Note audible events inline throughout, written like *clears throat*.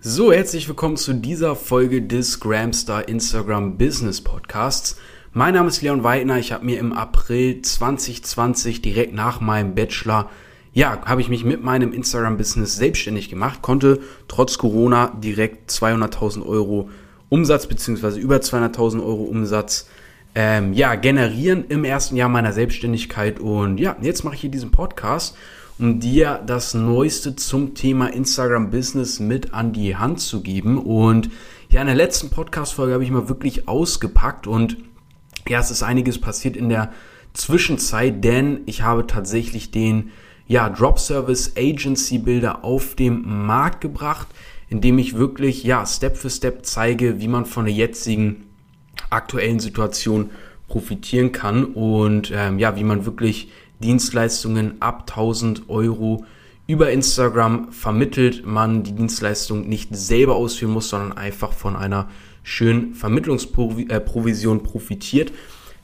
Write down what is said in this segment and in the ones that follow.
So, herzlich willkommen zu dieser Folge des Gramstar Instagram Business Podcasts. Mein Name ist Leon Weidner. Ich habe mir im April 2020 direkt nach meinem Bachelor, ja, habe ich mich mit meinem Instagram Business selbstständig gemacht, konnte trotz Corona direkt 200.000 Euro Umsatz beziehungsweise über 200.000 Euro Umsatz ähm, ja, generieren im ersten Jahr meiner Selbstständigkeit. Und ja, jetzt mache ich hier diesen Podcast um dir das Neueste zum Thema Instagram Business mit an die Hand zu geben. Und ja, in der letzten Podcast-Folge habe ich mal wirklich ausgepackt und ja, es ist einiges passiert in der Zwischenzeit, denn ich habe tatsächlich den ja, Drop Service Agency Builder auf den Markt gebracht, indem ich wirklich ja, Step für Step zeige, wie man von der jetzigen aktuellen Situation profitieren kann und ähm, ja, wie man wirklich Dienstleistungen ab 1000 Euro über Instagram vermittelt man die Dienstleistung nicht selber ausführen muss, sondern einfach von einer schönen Vermittlungsprovision profitiert.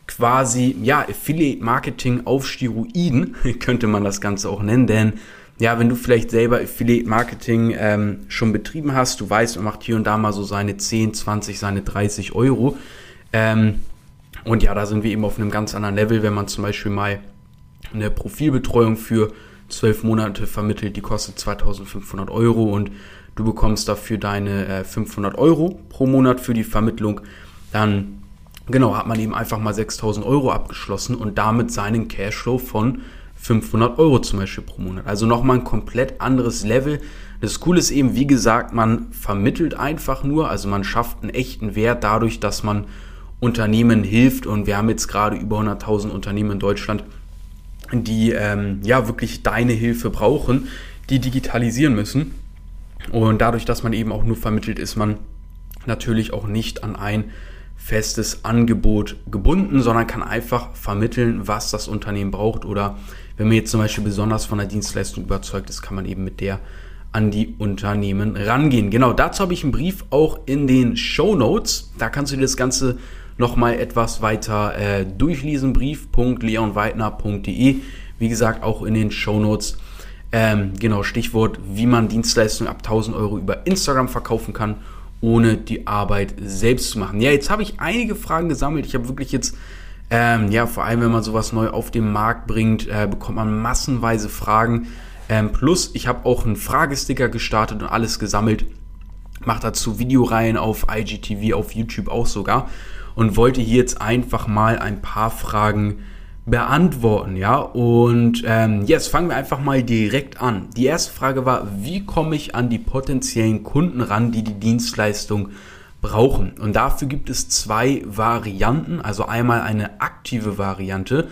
Quasi, ja, Affiliate Marketing auf Steroiden *laughs* könnte man das Ganze auch nennen, denn ja, wenn du vielleicht selber Affiliate Marketing ähm, schon betrieben hast, du weißt, man macht hier und da mal so seine 10, 20, seine 30 Euro. Ähm, und ja, da sind wir eben auf einem ganz anderen Level, wenn man zum Beispiel mal eine Profilbetreuung für zwölf Monate vermittelt, die kostet 2500 Euro und du bekommst dafür deine äh, 500 Euro pro Monat für die Vermittlung. Dann genau hat man eben einfach mal 6000 Euro abgeschlossen und damit seinen Cashflow von 500 Euro zum Beispiel pro Monat. Also nochmal ein komplett anderes Level. Das Coole ist eben, wie gesagt, man vermittelt einfach nur, also man schafft einen echten Wert dadurch, dass man Unternehmen hilft und wir haben jetzt gerade über 100.000 Unternehmen in Deutschland, die ähm, ja wirklich deine Hilfe brauchen, die digitalisieren müssen. Und dadurch, dass man eben auch nur vermittelt, ist man natürlich auch nicht an ein festes Angebot gebunden, sondern kann einfach vermitteln, was das Unternehmen braucht. Oder wenn man jetzt zum Beispiel besonders von der Dienstleistung überzeugt ist, kann man eben mit der an die Unternehmen rangehen. Genau, dazu habe ich einen Brief auch in den Show Notes. Da kannst du dir das Ganze nochmal etwas weiter äh, durchlesen. Brief.leonweidner.de. Wie gesagt, auch in den Show Notes. Ähm, genau, Stichwort, wie man Dienstleistungen ab 1000 Euro über Instagram verkaufen kann, ohne die Arbeit selbst zu machen. Ja, jetzt habe ich einige Fragen gesammelt. Ich habe wirklich jetzt, ähm, ja, vor allem wenn man sowas neu auf den Markt bringt, äh, bekommt man massenweise Fragen. Ähm, plus, ich habe auch einen Fragesticker gestartet und alles gesammelt. Mache dazu Videoreihen auf IGTV, auf YouTube auch sogar und wollte hier jetzt einfach mal ein paar Fragen beantworten, ja. Und ähm, jetzt fangen wir einfach mal direkt an. Die erste Frage war, wie komme ich an die potenziellen Kunden ran, die die Dienstleistung brauchen? Und dafür gibt es zwei Varianten, also einmal eine aktive Variante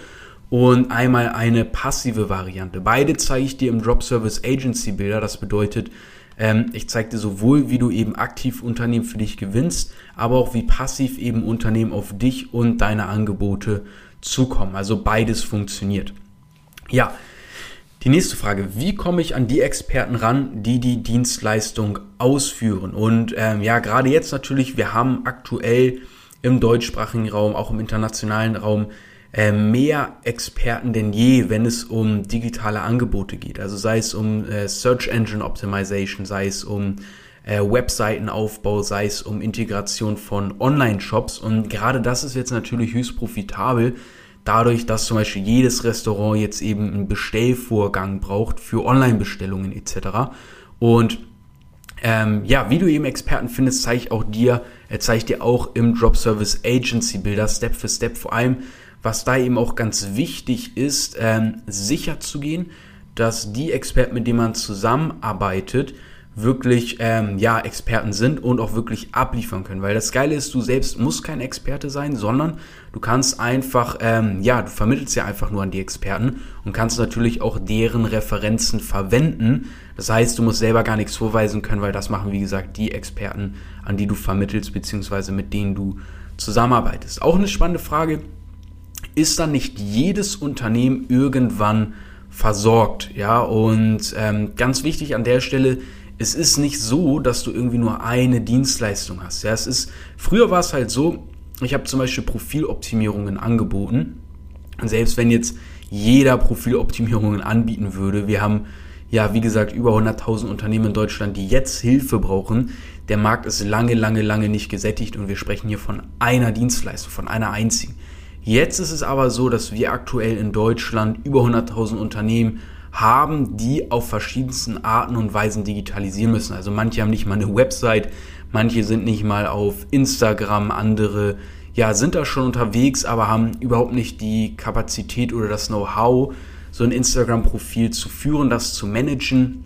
und einmal eine passive Variante. Beide zeige ich dir im Drop Service Agency Bilder. Das bedeutet, ähm, ich zeige dir sowohl, wie du eben aktiv Unternehmen für dich gewinnst, aber auch wie passiv eben Unternehmen auf dich und deine Angebote zukommen. Also beides funktioniert. Ja, die nächste Frage, wie komme ich an die Experten ran, die die Dienstleistung ausführen? Und ähm, ja, gerade jetzt natürlich, wir haben aktuell im deutschsprachigen Raum, auch im internationalen Raum, äh, mehr Experten denn je, wenn es um digitale Angebote geht. Also sei es um äh, Search Engine Optimization, sei es um äh, Webseitenaufbau, sei es um Integration von Online-Shops. Und gerade das ist jetzt natürlich höchst profitabel, dadurch, dass zum Beispiel jedes Restaurant jetzt eben einen Bestellvorgang braucht für Online-Bestellungen etc. Und ähm, ja, wie du eben Experten findest, zeige ich auch dir, zeige ich dir auch im Drop Service Agency Bilder Step für Step. Vor allem was da eben auch ganz wichtig ist, ähm, sicher zu gehen, dass die Experten, mit denen man zusammenarbeitet, wirklich ähm, ja Experten sind und auch wirklich abliefern können. Weil das Geile ist, du selbst musst kein Experte sein, sondern du kannst einfach ähm, ja du vermittelst ja einfach nur an die Experten und kannst natürlich auch deren Referenzen verwenden. Das heißt, du musst selber gar nichts vorweisen können, weil das machen wie gesagt die Experten, an die du vermittelst beziehungsweise mit denen du zusammenarbeitest. Auch eine spannende Frage ist dann nicht jedes Unternehmen irgendwann versorgt. Ja, und ähm, ganz wichtig an der Stelle, es ist nicht so, dass du irgendwie nur eine Dienstleistung hast. Ja, es ist, früher war es halt so, ich habe zum Beispiel Profiloptimierungen angeboten. Und selbst wenn jetzt jeder Profiloptimierungen anbieten würde, wir haben ja, wie gesagt, über 100.000 Unternehmen in Deutschland, die jetzt Hilfe brauchen. Der Markt ist lange, lange, lange nicht gesättigt und wir sprechen hier von einer Dienstleistung, von einer einzigen. Jetzt ist es aber so, dass wir aktuell in Deutschland über 100.000 Unternehmen haben, die auf verschiedensten Arten und Weisen digitalisieren müssen. Also manche haben nicht mal eine Website, manche sind nicht mal auf Instagram, andere ja, sind da schon unterwegs, aber haben überhaupt nicht die Kapazität oder das Know-how, so ein Instagram-Profil zu führen, das zu managen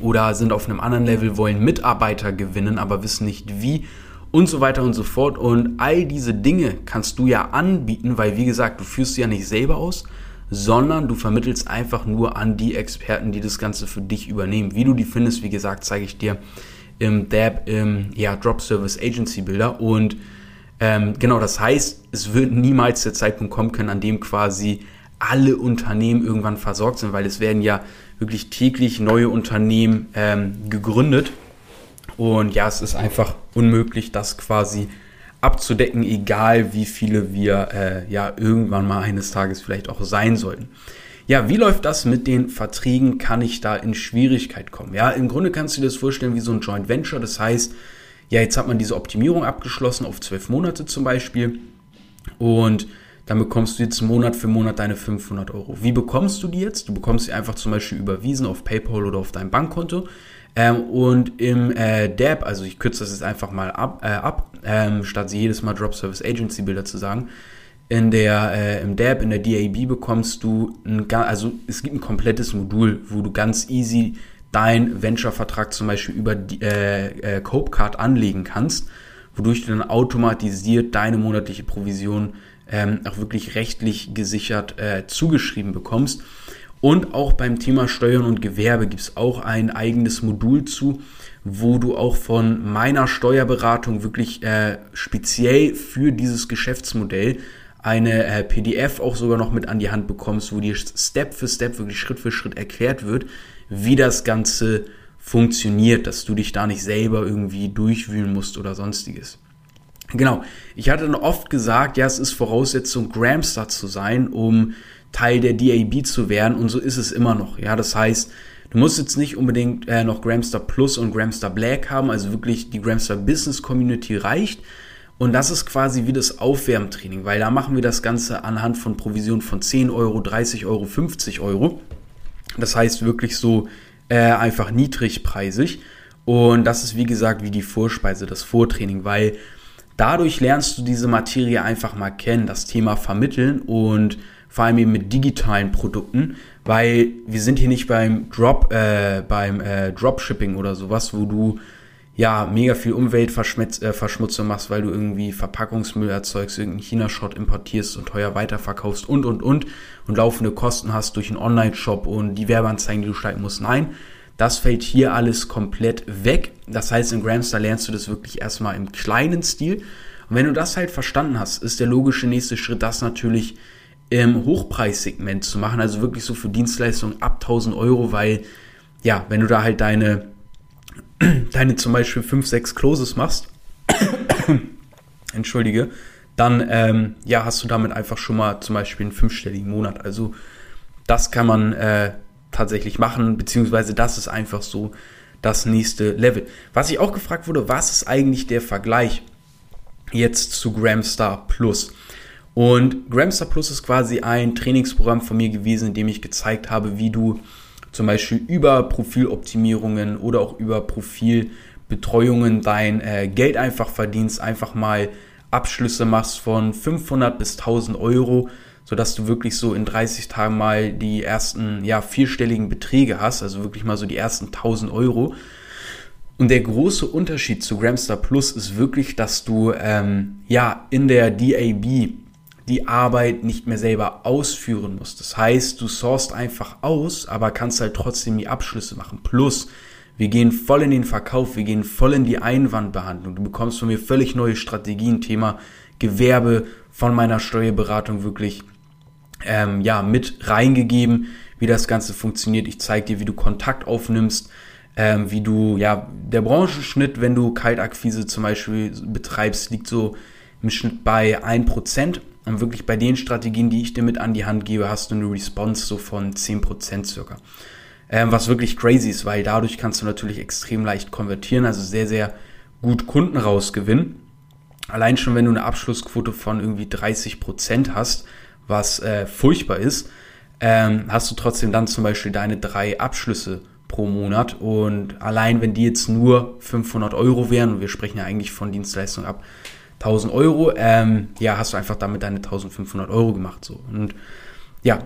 oder sind auf einem anderen Level, wollen Mitarbeiter gewinnen, aber wissen nicht wie und so weiter und so fort. Und all diese Dinge kannst du ja anbieten, weil wie gesagt, du führst sie ja nicht selber aus, sondern du vermittelst einfach nur an die Experten, die das Ganze für dich übernehmen. Wie du die findest, wie gesagt, zeige ich dir im DAB, im ja, Drop Service Agency Bilder. Und ähm, genau, das heißt, es wird niemals der Zeitpunkt kommen können, an dem quasi alle Unternehmen irgendwann versorgt sind, weil es werden ja wirklich täglich neue Unternehmen ähm, gegründet. Und ja, es ist einfach unmöglich, das quasi abzudecken, egal wie viele wir äh, ja irgendwann mal eines Tages vielleicht auch sein sollten. Ja, wie läuft das mit den Verträgen? Kann ich da in Schwierigkeit kommen? Ja, im Grunde kannst du dir das vorstellen wie so ein Joint Venture. Das heißt, ja, jetzt hat man diese Optimierung abgeschlossen auf zwölf Monate zum Beispiel. Und dann bekommst du jetzt Monat für Monat deine 500 Euro. Wie bekommst du die jetzt? Du bekommst sie einfach zum Beispiel überwiesen auf PayPal oder auf dein Bankkonto. Ähm, und im äh, DAP, also ich kürze das jetzt einfach mal ab, äh, ab ähm, statt sie jedes Mal Drop Service Agency Bilder zu sagen. In der, äh, im DAP, in der DAB bekommst du ein, also es gibt ein komplettes Modul, wo du ganz easy deinen Venture-Vertrag zum Beispiel über die, äh, äh, Copecard anlegen kannst, wodurch du dann automatisiert deine monatliche Provision ähm, auch wirklich rechtlich gesichert äh, zugeschrieben bekommst. Und auch beim Thema Steuern und Gewerbe gibt es auch ein eigenes Modul zu, wo du auch von meiner Steuerberatung wirklich äh, speziell für dieses Geschäftsmodell eine äh, PDF auch sogar noch mit an die Hand bekommst, wo dir Step für Step, wirklich Schritt für Schritt erklärt wird, wie das Ganze funktioniert, dass du dich da nicht selber irgendwie durchwühlen musst oder sonstiges. Genau, ich hatte dann oft gesagt, ja, es ist Voraussetzung, Gramstar zu sein, um Teil der DAB zu werden und so ist es immer noch. Ja, das heißt, du musst jetzt nicht unbedingt äh, noch Gramstar Plus und Gramstar Black haben, also wirklich die Gramstar Business Community reicht. Und das ist quasi wie das Aufwärmtraining, weil da machen wir das Ganze anhand von Provision von 10 Euro, 30 Euro, 50 Euro. Das heißt wirklich so äh, einfach niedrigpreisig. Und das ist wie gesagt wie die Vorspeise, das Vortraining, weil dadurch lernst du diese Materie einfach mal kennen, das Thema vermitteln und vor allem eben mit digitalen Produkten, weil wir sind hier nicht beim Drop, äh, beim äh, Dropshipping oder sowas, wo du ja mega viel Umweltverschmutzung äh, machst, weil du irgendwie Verpackungsmüll erzeugst, irgendeinen China-Shot importierst und teuer weiterverkaufst und und und und laufende Kosten hast durch einen Online-Shop und die Werbeanzeigen, die du steigen musst. Nein, das fällt hier alles komplett weg. Das heißt, in Gramstar lernst du das wirklich erstmal im kleinen Stil. Und wenn du das halt verstanden hast, ist der logische nächste Schritt, das natürlich im Hochpreissegment zu machen, also wirklich so für Dienstleistungen ab 1000 Euro, weil ja, wenn du da halt deine, *clears throat* deine zum Beispiel 5, 6 Closes machst, *clears throat* entschuldige, dann ähm, ja, hast du damit einfach schon mal zum Beispiel einen fünfstelligen Monat. Also das kann man äh, tatsächlich machen, beziehungsweise das ist einfach so das nächste Level. Was ich auch gefragt wurde, was ist eigentlich der Vergleich jetzt zu Gramstar Plus? Und Gramstar Plus ist quasi ein Trainingsprogramm von mir gewesen, in dem ich gezeigt habe, wie du zum Beispiel über Profiloptimierungen oder auch über Profilbetreuungen dein äh, Geld einfach verdienst, einfach mal Abschlüsse machst von 500 bis 1000 Euro, sodass du wirklich so in 30 Tagen mal die ersten, ja, vierstelligen Beträge hast, also wirklich mal so die ersten 1000 Euro. Und der große Unterschied zu Gramstar Plus ist wirklich, dass du ähm, ja in der DAB die Arbeit nicht mehr selber ausführen musst. Das heißt, du sourst einfach aus, aber kannst halt trotzdem die Abschlüsse machen. Plus, wir gehen voll in den Verkauf, wir gehen voll in die Einwandbehandlung. Du bekommst von mir völlig neue Strategien, Thema Gewerbe von meiner Steuerberatung wirklich ähm, ja mit reingegeben, wie das Ganze funktioniert. Ich zeige dir, wie du Kontakt aufnimmst, ähm, wie du ja der Branchenschnitt, wenn du Kaltakquise zum Beispiel betreibst, liegt so im Schnitt bei 1%. Und wirklich bei den Strategien, die ich dir mit an die Hand gebe, hast du eine Response so von 10% circa. ähm, was wirklich crazy ist, weil dadurch kannst du natürlich extrem leicht konvertieren, also sehr, sehr gut Kunden rausgewinnen. Allein schon, wenn du eine Abschlussquote von irgendwie 30 Prozent hast, was äh, furchtbar ist, ähm, hast du trotzdem dann zum Beispiel deine drei Abschlüsse pro Monat. Und allein wenn die jetzt nur 500 Euro wären, und wir sprechen ja eigentlich von Dienstleistungen ab 1000 Euro, ähm, ja, hast du einfach damit deine 1500 Euro gemacht. So. Und ja,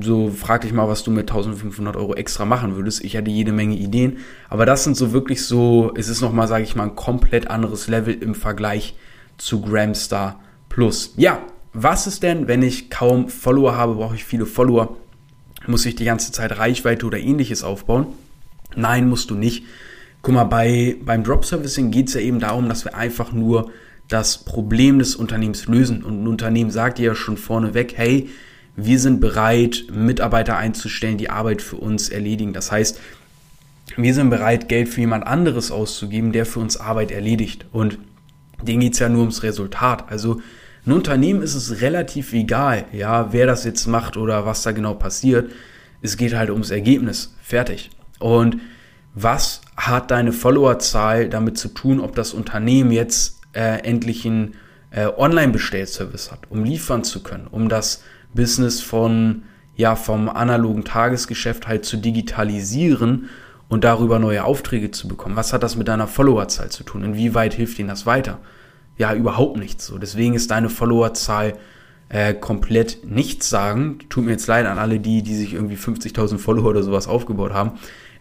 so frag dich mal, was du mit 1500 Euro extra machen würdest. Ich hatte jede Menge Ideen, aber das sind so wirklich so, es ist nochmal, sage ich mal, ein komplett anderes Level im Vergleich zu Gramstar Plus. Ja, was ist denn, wenn ich kaum Follower habe, brauche ich viele Follower? Muss ich die ganze Zeit Reichweite oder ähnliches aufbauen? Nein, musst du nicht. Guck mal, bei, beim Drop Servicing geht es ja eben darum, dass wir einfach nur das Problem des Unternehmens lösen. Und ein Unternehmen sagt dir ja schon vorneweg, hey, wir sind bereit, Mitarbeiter einzustellen, die Arbeit für uns erledigen. Das heißt, wir sind bereit, Geld für jemand anderes auszugeben, der für uns Arbeit erledigt. Und denen geht es ja nur ums Resultat. Also ein Unternehmen ist es relativ egal, ja, wer das jetzt macht oder was da genau passiert. Es geht halt ums Ergebnis. Fertig. Und was hat deine Followerzahl damit zu tun, ob das Unternehmen jetzt äh, endlich einen äh, Online-Bestellservice hat, um liefern zu können, um das Business von, ja, vom analogen Tagesgeschäft halt zu digitalisieren und darüber neue Aufträge zu bekommen. Was hat das mit deiner Followerzahl zu tun? Inwieweit hilft ihnen das weiter? Ja, überhaupt nichts. So, deswegen ist deine Followerzahl äh, komplett nichts sagen. Tut mir jetzt leid an alle die, die sich irgendwie 50.000 Follower oder sowas aufgebaut haben.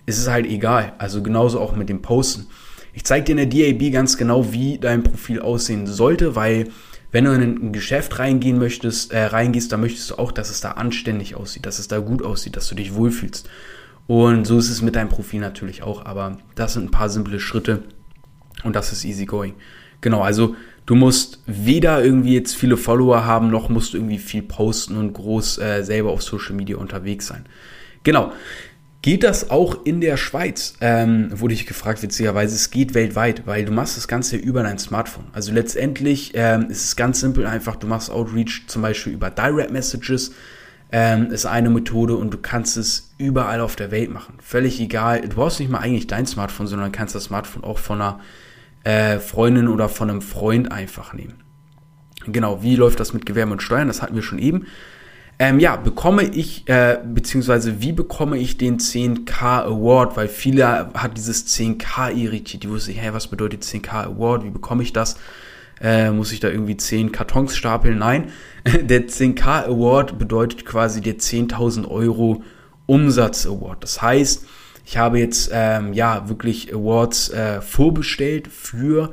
Es ist halt egal. Also genauso auch mit dem Posten. Ich zeige dir in der DAB ganz genau, wie dein Profil aussehen sollte, weil wenn du in ein Geschäft reingehen möchtest, äh, reingehst, dann möchtest du auch, dass es da anständig aussieht, dass es da gut aussieht, dass du dich wohlfühlst. Und so ist es mit deinem Profil natürlich auch, aber das sind ein paar simple Schritte und das ist easy going. Genau, also du musst weder irgendwie jetzt viele Follower haben, noch musst du irgendwie viel posten und groß äh, selber auf Social Media unterwegs sein. Genau. Geht das auch in der Schweiz? Ähm, wurde ich gefragt, witzigerweise. Es geht weltweit, weil du machst das Ganze über dein Smartphone. Also letztendlich ähm, ist es ganz simpel einfach, du machst Outreach zum Beispiel über Direct Messages, ähm, ist eine Methode und du kannst es überall auf der Welt machen. Völlig egal. Du brauchst nicht mal eigentlich dein Smartphone, sondern kannst das Smartphone auch von einer äh, Freundin oder von einem Freund einfach nehmen. Genau, wie läuft das mit Gewerbe und Steuern? Das hatten wir schon eben. Ähm, ja, bekomme ich, äh, beziehungsweise wie bekomme ich den 10k Award? Weil viele hat dieses 10k irritiert. Die wussten, hey, was bedeutet 10k Award? Wie bekomme ich das? Äh, muss ich da irgendwie 10 Kartons stapeln? Nein, *laughs* der 10k Award bedeutet quasi der 10.000 Euro Umsatz Award. Das heißt, ich habe jetzt ähm, ja wirklich Awards äh, vorbestellt für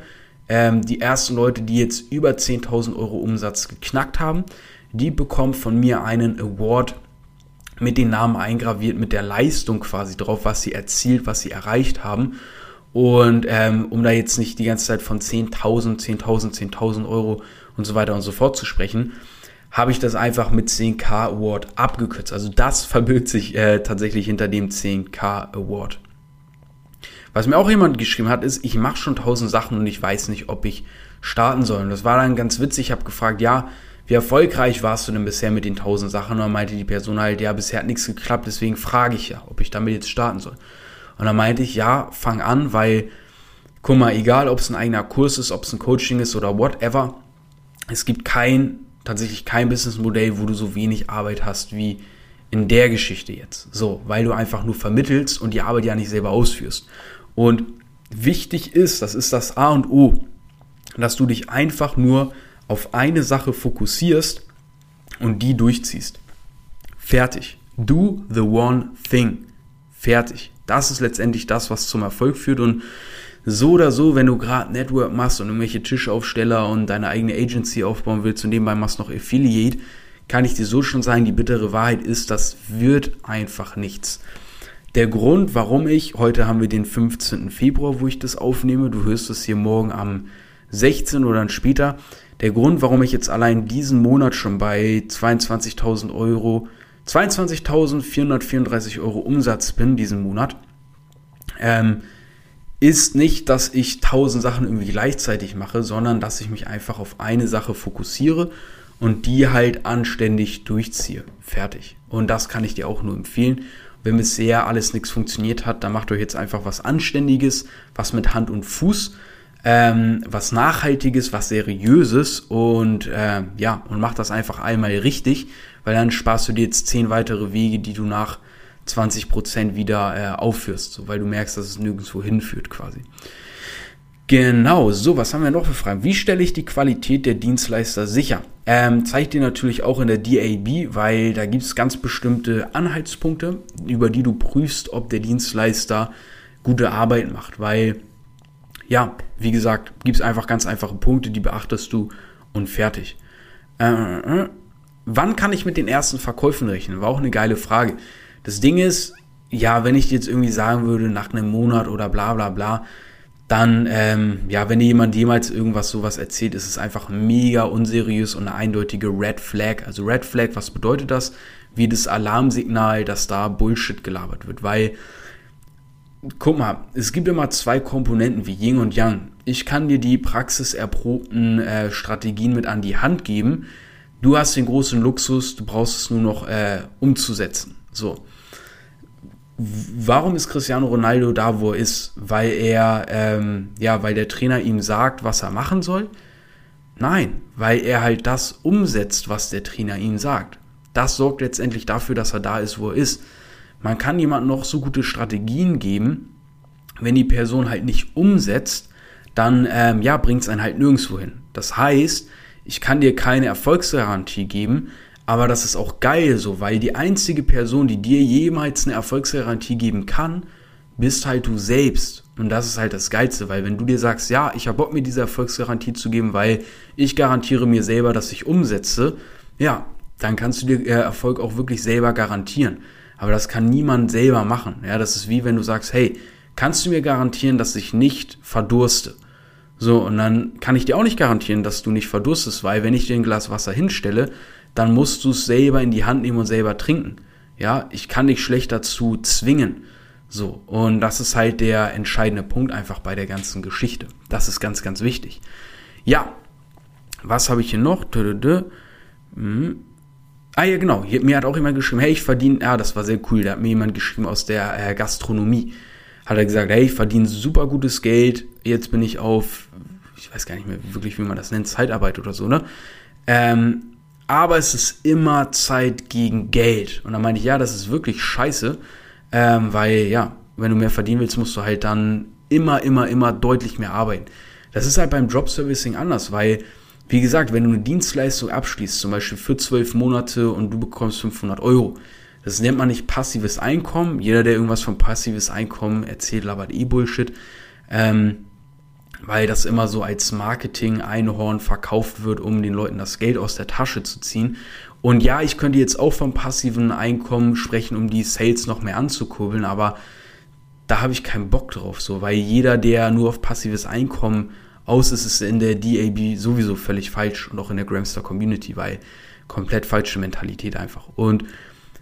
ähm, die ersten Leute, die jetzt über 10.000 Euro Umsatz geknackt haben die bekommt von mir einen Award mit den Namen eingraviert, mit der Leistung quasi drauf, was sie erzielt, was sie erreicht haben. Und ähm, um da jetzt nicht die ganze Zeit von 10.000, 10.000, 10.000 Euro und so weiter und so fort zu sprechen, habe ich das einfach mit 10k Award abgekürzt. Also das verbirgt sich äh, tatsächlich hinter dem 10k Award. Was mir auch jemand geschrieben hat, ist, ich mache schon 1000 Sachen und ich weiß nicht, ob ich starten soll. Und das war dann ganz witzig. Ich habe gefragt, ja, wie erfolgreich warst du denn bisher mit den 1000 Sachen? Und dann meinte die Person halt, ja, bisher hat nichts geklappt, deswegen frage ich ja, ob ich damit jetzt starten soll. Und dann meinte ich, ja, fang an, weil, guck mal, egal ob es ein eigener Kurs ist, ob es ein Coaching ist oder whatever, es gibt kein, tatsächlich kein Businessmodell, wo du so wenig Arbeit hast wie in der Geschichte jetzt. So, weil du einfach nur vermittelst und die Arbeit ja nicht selber ausführst. Und wichtig ist, das ist das A und O, dass du dich einfach nur auf eine Sache fokussierst und die durchziehst. Fertig. Do the one thing. Fertig. Das ist letztendlich das, was zum Erfolg führt und so oder so, wenn du gerade Network machst und irgendwelche Tischaufsteller und deine eigene Agency aufbauen willst und nebenbei machst noch Affiliate, kann ich dir so schon sagen, die bittere Wahrheit ist, das wird einfach nichts. Der Grund, warum ich, heute haben wir den 15. Februar, wo ich das aufnehme, du hörst es hier morgen am 16 oder dann später, der Grund, warum ich jetzt allein diesen Monat schon bei 22.000 Euro, 22.434 Euro Umsatz bin diesen Monat, ähm, ist nicht, dass ich tausend Sachen irgendwie gleichzeitig mache, sondern dass ich mich einfach auf eine Sache fokussiere und die halt anständig durchziehe. Fertig. Und das kann ich dir auch nur empfehlen, Wenn bisher alles nichts funktioniert hat, dann macht euch jetzt einfach was Anständiges, was mit Hand und Fuß, ähm, was Nachhaltiges, was Seriöses und äh, ja, und macht das einfach einmal richtig, weil dann sparst du dir jetzt zehn weitere Wege, die du nach 20% wieder äh, aufführst, so, weil du merkst, dass es nirgendwo hinführt quasi. Genau, so, was haben wir noch für Fragen? Wie stelle ich die Qualität der Dienstleister sicher? Ähm, zeige ich dir natürlich auch in der DAB, weil da gibt es ganz bestimmte Anhaltspunkte, über die du prüfst, ob der Dienstleister gute Arbeit macht. Weil, ja, wie gesagt, gibt es einfach ganz einfache Punkte, die beachtest du und fertig. Äh, äh, wann kann ich mit den ersten Verkäufen rechnen? War auch eine geile Frage. Das Ding ist, ja, wenn ich jetzt irgendwie sagen würde, nach einem Monat oder bla bla bla, dann, ähm, ja, wenn dir jemand jemals irgendwas sowas erzählt, ist es einfach mega unseriös und eine eindeutige Red Flag. Also Red Flag, was bedeutet das? Wie das Alarmsignal, dass da Bullshit gelabert wird. Weil, guck mal, es gibt immer zwei Komponenten wie Yin und Yang. Ich kann dir die praxiserprobten äh, Strategien mit an die Hand geben. Du hast den großen Luxus, du brauchst es nur noch äh, umzusetzen. So warum ist Cristiano Ronaldo da, wo er ist? Weil er, ähm, ja, weil der Trainer ihm sagt, was er machen soll? Nein, weil er halt das umsetzt, was der Trainer ihm sagt. Das sorgt letztendlich dafür, dass er da ist, wo er ist. Man kann jemandem noch so gute Strategien geben, wenn die Person halt nicht umsetzt, dann ähm, ja, bringt es einen halt nirgendwo hin. Das heißt, ich kann dir keine Erfolgsgarantie geben, aber das ist auch geil so, weil die einzige Person, die dir jemals eine Erfolgsgarantie geben kann, bist halt du selbst. Und das ist halt das Geilste, weil wenn du dir sagst, ja, ich habe Bock, mir diese Erfolgsgarantie zu geben, weil ich garantiere mir selber, dass ich umsetze, ja, dann kannst du dir äh, Erfolg auch wirklich selber garantieren. Aber das kann niemand selber machen. Ja, das ist wie wenn du sagst, hey, kannst du mir garantieren, dass ich nicht verdurste? So, und dann kann ich dir auch nicht garantieren, dass du nicht verdurstest, weil wenn ich dir ein Glas Wasser hinstelle, dann musst du es selber in die Hand nehmen und selber trinken. Ja, ich kann dich schlecht dazu zwingen. So, und das ist halt der entscheidende Punkt einfach bei der ganzen Geschichte. Das ist ganz, ganz wichtig. Ja, was habe ich hier noch? Hm. Ah ja, genau. Hier, mir hat auch jemand geschrieben, hey, ich verdiene, ja, das war sehr cool, da hat mir jemand geschrieben aus der äh, Gastronomie. Hat er gesagt, hey, ich verdiene super gutes Geld, jetzt bin ich auf, ich weiß gar nicht mehr wirklich, wie man das nennt, Zeitarbeit oder so, ne? Ähm, aber es ist immer Zeit gegen Geld. Und dann meinte ich, ja, das ist wirklich scheiße, ähm, weil ja, wenn du mehr verdienen willst, musst du halt dann immer, immer, immer deutlich mehr arbeiten. Das ist halt beim Jobservicing anders, weil, wie gesagt, wenn du eine Dienstleistung abschließt, zum Beispiel für zwölf Monate und du bekommst 500 Euro, das nennt man nicht passives Einkommen. Jeder, der irgendwas von passives Einkommen erzählt, labert eh Bullshit. Ähm, weil das immer so als Marketing-Einhorn verkauft wird, um den Leuten das Geld aus der Tasche zu ziehen. Und ja, ich könnte jetzt auch vom passiven Einkommen sprechen, um die Sales noch mehr anzukurbeln, aber da habe ich keinen Bock drauf, so, weil jeder, der nur auf passives Einkommen aus ist, ist in der DAB sowieso völlig falsch und auch in der Gramstar Community, weil komplett falsche Mentalität einfach. Und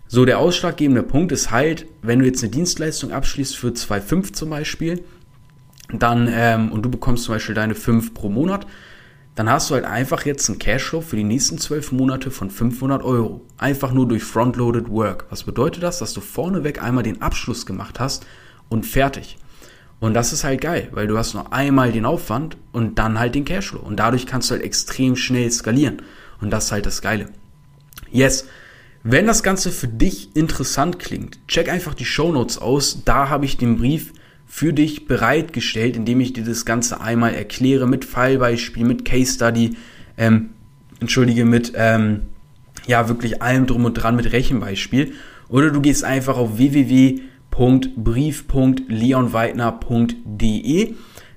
so der ausschlaggebende Punkt ist halt, wenn du jetzt eine Dienstleistung abschließt für 2,5 zum Beispiel, dann, ähm, und du bekommst zum Beispiel deine 5 pro Monat, dann hast du halt einfach jetzt einen Cashflow für die nächsten 12 Monate von 500 Euro. Einfach nur durch Frontloaded Work. Was bedeutet das? Dass du vorneweg einmal den Abschluss gemacht hast und fertig. Und das ist halt geil, weil du hast nur einmal den Aufwand und dann halt den Cashflow. Und dadurch kannst du halt extrem schnell skalieren. Und das ist halt das Geile. Yes. Wenn das Ganze für dich interessant klingt, check einfach die Show Notes aus. Da habe ich den Brief für dich bereitgestellt, indem ich dir das Ganze einmal erkläre mit Fallbeispiel, mit Case Study, ähm, entschuldige, mit ähm, ja wirklich allem drum und dran, mit Rechenbeispiel. Oder du gehst einfach auf www.brief.leonweidner.de.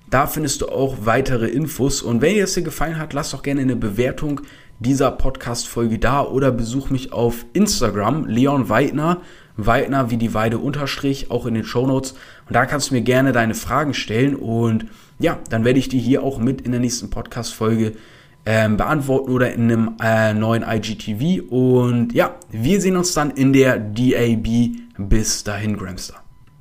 Da findest du auch weitere Infos. Und wenn dir das hier gefallen hat, lass doch gerne eine Bewertung dieser Podcast-Folge da oder besuch mich auf Instagram, Leon Weidner Weidner wie die Weide unterstrich, auch in den Show Notes. Und da kannst du mir gerne deine Fragen stellen und ja, dann werde ich die hier auch mit in der nächsten Podcast-Folge ähm, beantworten oder in einem äh, neuen IGTV. Und ja, wir sehen uns dann in der DAB. Bis dahin, Gramster.